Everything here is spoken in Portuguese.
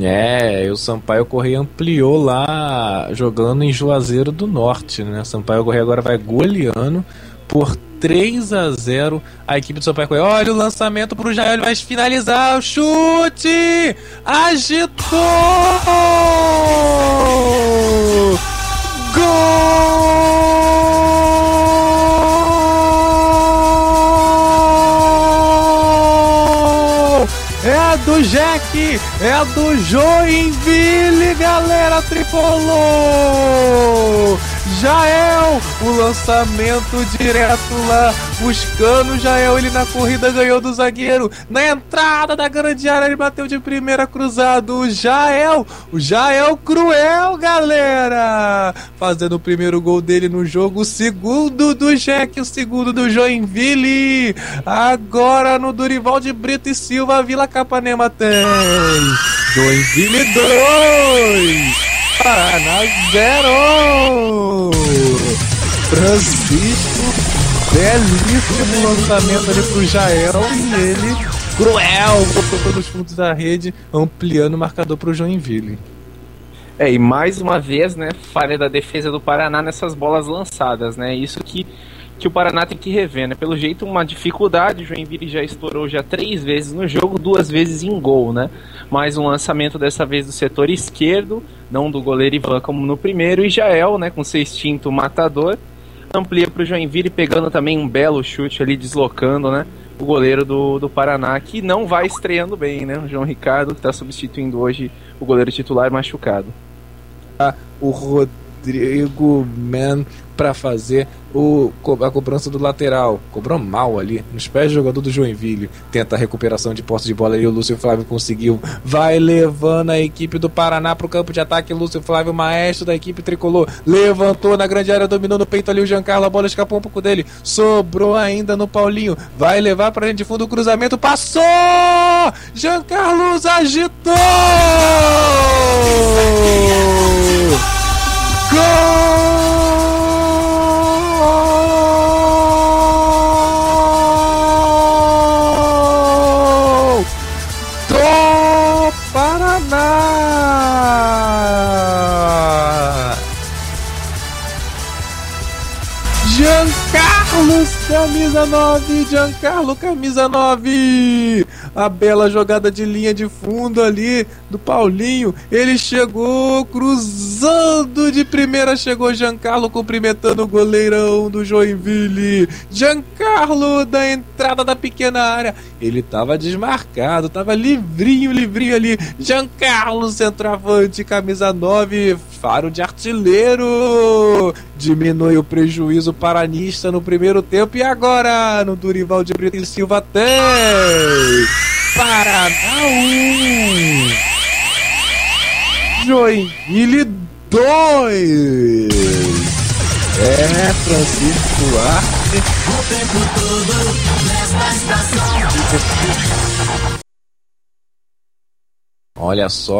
É, o Sampaio Correia ampliou lá jogando em Juazeiro do Norte, né? Sampaio Correia agora vai goleando por 3 a 0 a equipe do Sampaio Correia. Olha o lançamento pro Jael, ele vai finalizar o chute! Agitou! Gol! É do Jack, é do Joinville, galera tricolor! Jael, o lançamento direto lá, buscando Jael, ele na corrida ganhou do zagueiro, na entrada da grande área ele bateu de primeira cruzado, o Jael, o Jael cruel, galera, fazendo o primeiro gol dele no jogo, o segundo do Jack, o segundo do Joinville, agora no Durival de Brito e Silva, Vila Capanema tem, Joinville 2, Paraná 0! Francisco, belíssimo lançamento ali pro Jael e ele, cruel, botou todos os fundos da rede, ampliando o marcador pro Joinville. É, e mais uma vez, né, falha da defesa do Paraná nessas bolas lançadas, né? Isso que, que o Paraná tem que rever, né? Pelo jeito, uma dificuldade, o Joinville já estourou já três vezes no jogo, duas vezes em gol, né? Mais um lançamento dessa vez do setor esquerdo, não do goleiro Ivan como no primeiro, e Jael, né, com seu instinto matador, amplia para o Joinville, pegando também um belo chute ali, deslocando, né, o goleiro do, do Paraná, que não vai estreando bem, né, o João Ricardo, que está substituindo hoje o goleiro titular machucado. O Rodrigo Man para fazer o, a cobrança do lateral. Cobrou mal ali, nos pés do jogador do Joinville. Tenta a recuperação de posse de bola e o Lúcio Flávio conseguiu. Vai levando a equipe do Paraná pro campo de ataque. Lúcio Flávio, maestro da equipe tricolor, levantou na grande área, dominou no peito ali o Giancarlo. A bola escapou um pouco dele. Sobrou ainda no Paulinho. Vai levar pra gente de fundo o cruzamento. Passou! Giancarlo agitou! Giancarlo, camisa 9, Giancarlo, camisa 9. A bela jogada de linha de fundo ali do Paulinho. Ele chegou cruzando de primeira, chegou Giancarlo cumprimentando o goleirão do Joinville. Giancarlo da entrada da pequena área. Ele tava desmarcado, tava livrinho, livrinho ali. Giancarlo, centroavante, camisa 9, faro de artilheiro. Diminui o prejuízo paranista no primeiro tempo e agora no Durival de Brito e Silva tem Paraná 1 Joinville 2 É Francisco O tempo todo nesta estação. Olha só